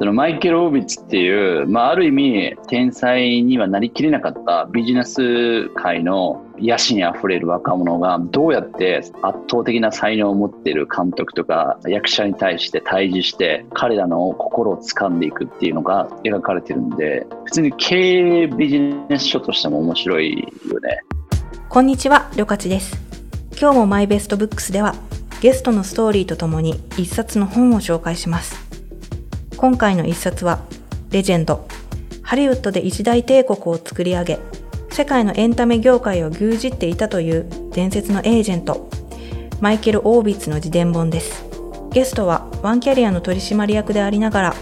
そのマイケル・オービッツっていう、まあ、ある意味天才にはなりきれなかったビジネス界の野心あふれる若者がどうやって圧倒的な才能を持っている監督とか役者に対して対峙して彼らの心を掴んでいくっていうのが描かれてるんで普通に経営ビジネス書としても面白いよね。こんにちは、りょかちです。今日もマイベストブックスではゲストのストーリーとともに一冊の本を紹介します。今回の一冊は、レジェンド。ハリウッドで一大帝国を作り上げ、世界のエンタメ業界を牛耳っていたという伝説のエージェント、マイケル・オービッツの自伝本です。ゲストはワンキャリアの取締役でありながら、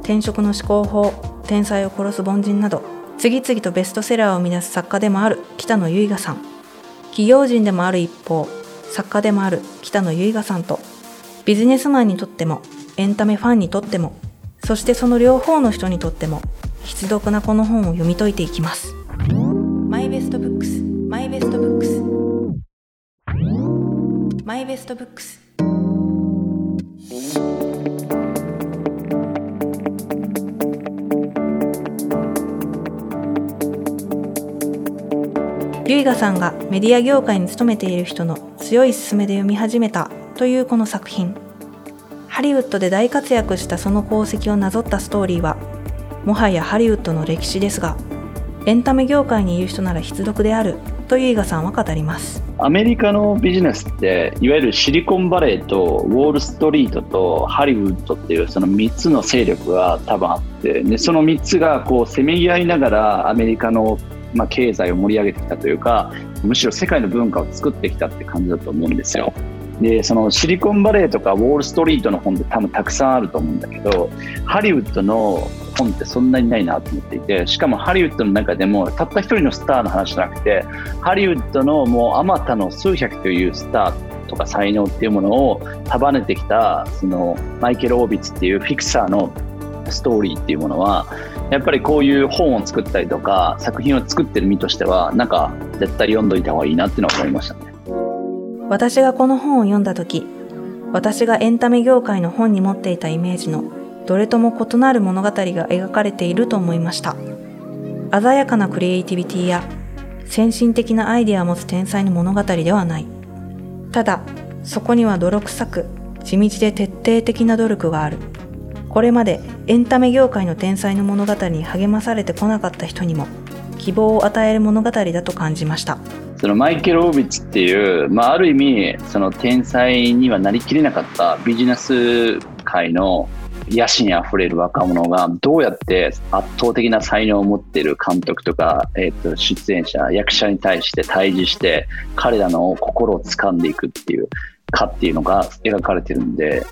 転職の思考法、天才を殺す凡人など、次々とベストセラーを生み出す作家でもある北野由賀さん。企業人でもある一方、作家でもある北野唯我さんと、ビジネスマンにとっても、エンタメファンにとっても、そしてその両方の人にとっても必読なこの本を読み解いていきます。 My Best Books、My Best Books。My Best Books。ゆいがさんがメディア業界に勤めている人の強い勧めで読み始めたというこの作品。ハリウッドで大活躍したその功績をなぞったストーリーは、もはやハリウッドの歴史ですが、エンタメ業界にいる人なら必読であるという伊賀さんは語ります。アメリカのビジネスっていわゆるシリコンバレーとウォール・ストリートとハリウッドっていうその3つの勢力が多分あってでその3つがこうせめぎ合いながらアメリカのまあ経済を盛り上げてきたというかむしろ世界の文化を作ってきたって感じだと思うんですよ。でそのシリコンバレーとかウォール・ストリートの本って多分たくさんあると思うんだけどハリウッドの本ってそんなにないなと思っていてしかもハリウッドの中でもたった一人のスターの話じゃなくてハリウッドのもうあまたの数百というスターとか才能っていうものを束ねてきたそのマイケル・オービッツっていうフィクサーのストーリーっていうものはやっぱりこういう本を作ったりとか作品を作ってる身としてはなんか絶対読んどいた方がいいなっていうのは思いましたね。私がこの本を読んだ時私がエンタメ業界の本に持っていたイメージのどれとも異なる物語が描かれていると思いました。鮮やかなクリエイティビティや先進的なアイデアを持つ天才の物語ではない。ただそこには泥臭く地道で徹底的な努力がある。これまでエンタメ業界の天才の物語に励まされてこなかった人にも希望を与える物語だと感じました。そのマイケル・オービッツっていう、まあ、ある意味その天才にはなりきれなかったビジネス界の野心あふれる若者がどうやって圧倒的な才能を持っている監督とか、えー、と出演者役者に対して対峙して彼らの心を掴んでいくっていうかっていうのが描かれてるんで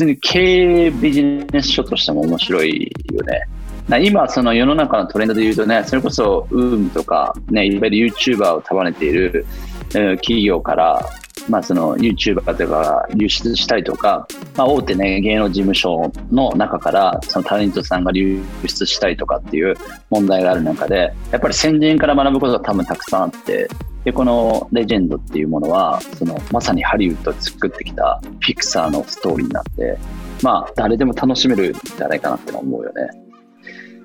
通に経営ビジネス書としても面白いよね。今、その世の中のトレンドで言うとね、それこそウームとか、ね、いわゆる YouTuber を束ねている企業から、まあ、その YouTuber とか流出したりとか、まあ、大手ね、芸能事務所の中から、そのタレントさんが流出したりとかっていう問題がある中で、やっぱり先人から学ぶことが多分たくさんあって、で、このレジェンドっていうものは、そのまさにハリウッドを作ってきたピクサーのストーリーになって、まあ、誰でも楽しめるんじゃないかなって思うよね。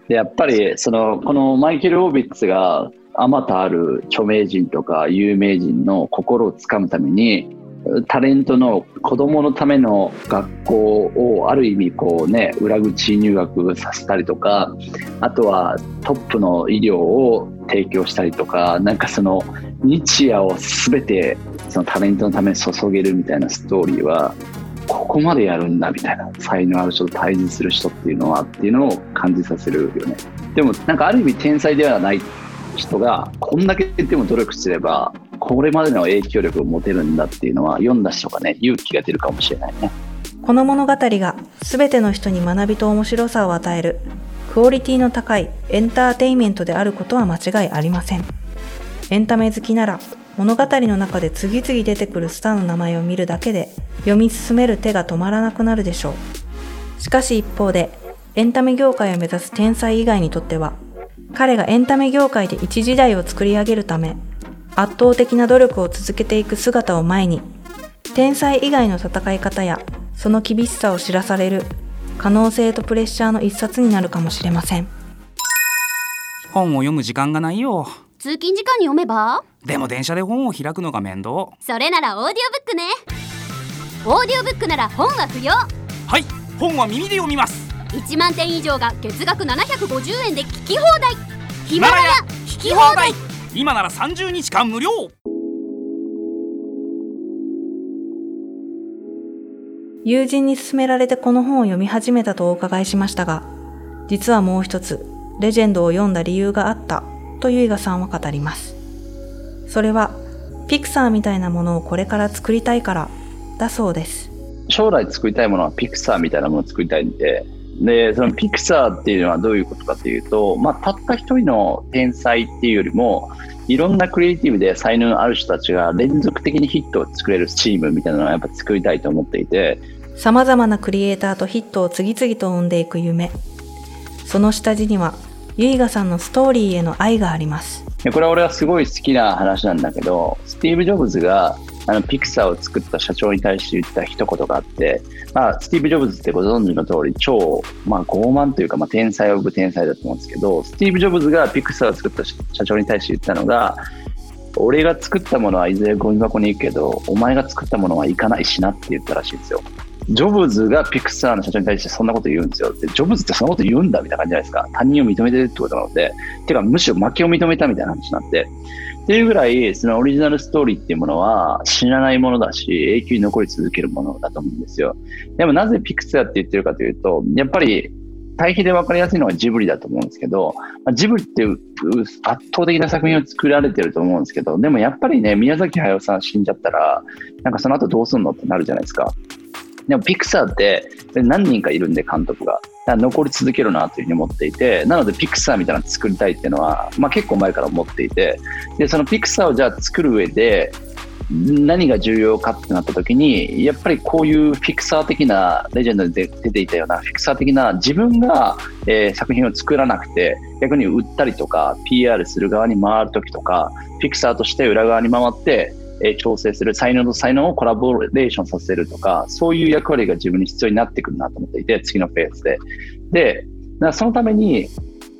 でやっぱりそのこのマイケル・オービッツがあまたある著名人とか有名人の心をつかむためにタレントの子供のための学校をある意味こうね裏口入学させたりとかあとはトップの医療を提供したりとかなんかその日夜を全てそのタレントのために注げるみたいなストーリーはここまでやるんだみたいな才能ある人と対峙する人っていうのはっていうのを感じさせるよね。でもなんかある意味天才ではない人がこんだけでも努力すればこれまでの影響力を持てるんだっていうのは読んだ人がね勇気が出るかもしれないねこの物語が全ての人に学びと面白さを与えるクオリティの高いエンターテインメントであることは間違いありませんエンタメ好きなら物語の中で次々出てくるスターの名前を見るだけで読み進める手が止まらなくなるでしょう。しかし一方で、エンタメ業界を目指す天才以外にとっては、彼がエンタメ業界で一時代を作り上げるため、圧倒的な努力を続けていく姿を前に、天才以外の戦い方やその厳しさを知らされる可能性とプレッシャーの一冊になるかもしれません。本を読む時間がないよ。通勤時間に読めば？でも電車で本を開くのが面倒。それならオーディオブックね。オーディオブックなら本は不要。はい。本は耳で読みます1万点以上が月額750円で聞き放題ヒマラヤ聞き放題今なら30日間無料友人に勧められてこの本を読み始めたとお伺いしましたが、実はもう一つ、レジェンドを読んだ理由があったとゆいがさんは語ります。それは、ピクサーみたいなものをこれから作りたいからだそうです。将来作りたいものはピクサーみたいなものを作りたいんで、で、そのピクサーっていうのはどういうことかっていうと、まあ、たった一人の天才っていうよりも、いろんなクリエイティブで才能のある人たちが連続的にヒットを作れるチームみたいなのをやっぱ作りたいと思っていて、様々なクリエイターとヒットを次々と生んでいく夢。その下地には、ゆいがさんのストーリーへの愛があります。これは俺はすごい好きな話なんだけど、スティーブ・ジョブズがあのピクサーを作った社長に対して言った一言があって、まあ、スティーブ・ジョブズってご存知の通り、超、まあ、傲慢というか、まあ、天才を呼ぶ天才だと思うんですけど、スティーブ・ジョブズがピクサーを作った社長に対して言ったのが、俺が作ったものはいずれゴミ箱に行くけど、お前が作ったものは行かないしなって言ったらしいんですよ。ジョブズがピクサーの社長に対してそんなこと言うんですよ。で、ジョブズってそんなこと言うんだみたいな感じじゃないですか。他人を認めてるってことなので、てかむしろ負けを認めたみたいな話になって。っていうぐらい、そのオリジナルストーリーっていうものは死なないものだし、永久に残り続けるものだと思うんですよ。でもなぜピクサーって言ってるかというと、やっぱり対比で分かりやすいのはジブリだと思うんですけど、ジブリって圧倒的な作品を作られてると思うんですけど、でもやっぱりね、宮崎駿さん死んじゃったら、なんかその後どうすんのってなるじゃないですか。でもピクサーって何人かいるんで監督が。残り続けるなというふうに思っていて、なのでピクサーみたいなの作りたいっていうのは、まあ、結構前から思っていて、で、そのピクサーをじゃあ作る上で、何が重要かってなった時に、やっぱりこういうピクサー的な、レジェンドで出ていたようなピクサー的な自分が、えー、作品を作らなくて、逆に売ったりとか、PR する側に回る時とか、ピクサーとして裏側に回って、え調整する、才能と才能をコラボレーションさせるとか、そういう役割が自分に必要になってくるなと思っていて、次のフェーズで。で、そのために、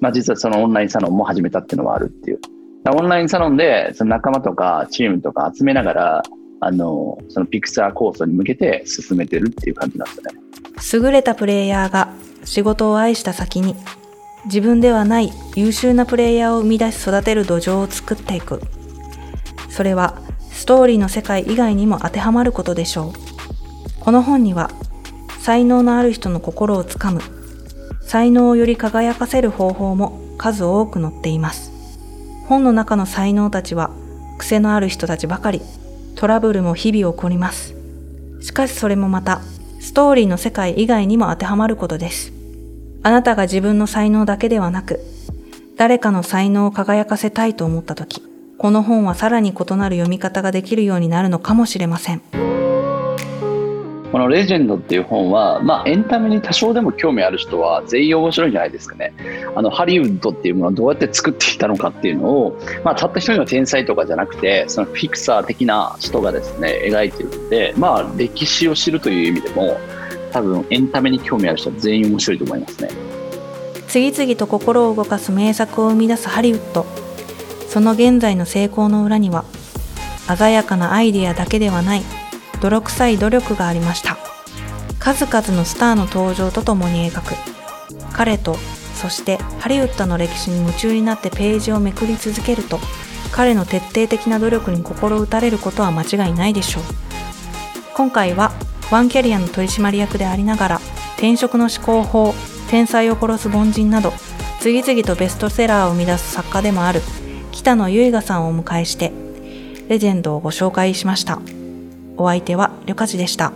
まあ、実はそのオンラインサロンも始めたっていうのはあるっていう。オンラインサロンでその仲間とかチームとか集めながら、あの、そのピクサー構想に向けて進めてるっていう感じなんですね。優れたプレイヤーが仕事を愛した先に、自分ではない優秀なプレイヤーを生み出し育てる土壌を作っていく。それはストーリーの世界以外にも当てはまることでしょう。この本には、才能のある人の心をつかむ、才能をより輝かせる方法も数多く載っています。本の中の才能たちは、癖のある人たちばかり、トラブルも日々起こります。しかしそれもまた、ストーリーの世界以外にも当てはまることです。あなたが自分の才能だけではなく、誰かの才能を輝かせたいと思ったとき、この本はさらに異なる読み方ができるようになるのかもしれません。この「レジェンド」っていう本は、まあ、エンタメに多少でも興味ある人は全員面白いんじゃないですかね。あのハリウッドっていうものをどうやって作っていたのかっていうのを、まあ、たった一人の天才とかじゃなくてそのフィクサー的な人がですね描いてるんで、まあ、歴史を知るという意味でも多分エンタメに興味ある人は全員面白いと思いますね。次々と心を動かす名作を生み出すハリウッド。その現在の成功の裏には、鮮やかなアイデアだけではない、泥臭い努力がありました。数々のスターの登場とともに描く。彼と、そしてハリウッドの歴史に夢中になってページをめくり続けると、彼の徹底的な努力に心打たれることは間違いないでしょう。今回は、ワンキャリアの取締役でありながら、転職の思考法、天才を殺す凡人など、次々とベストセラーを生み出す作家でもある北野結賀さんをお迎えして、レジェンドをご紹介しました。お相手は、りょかちでした。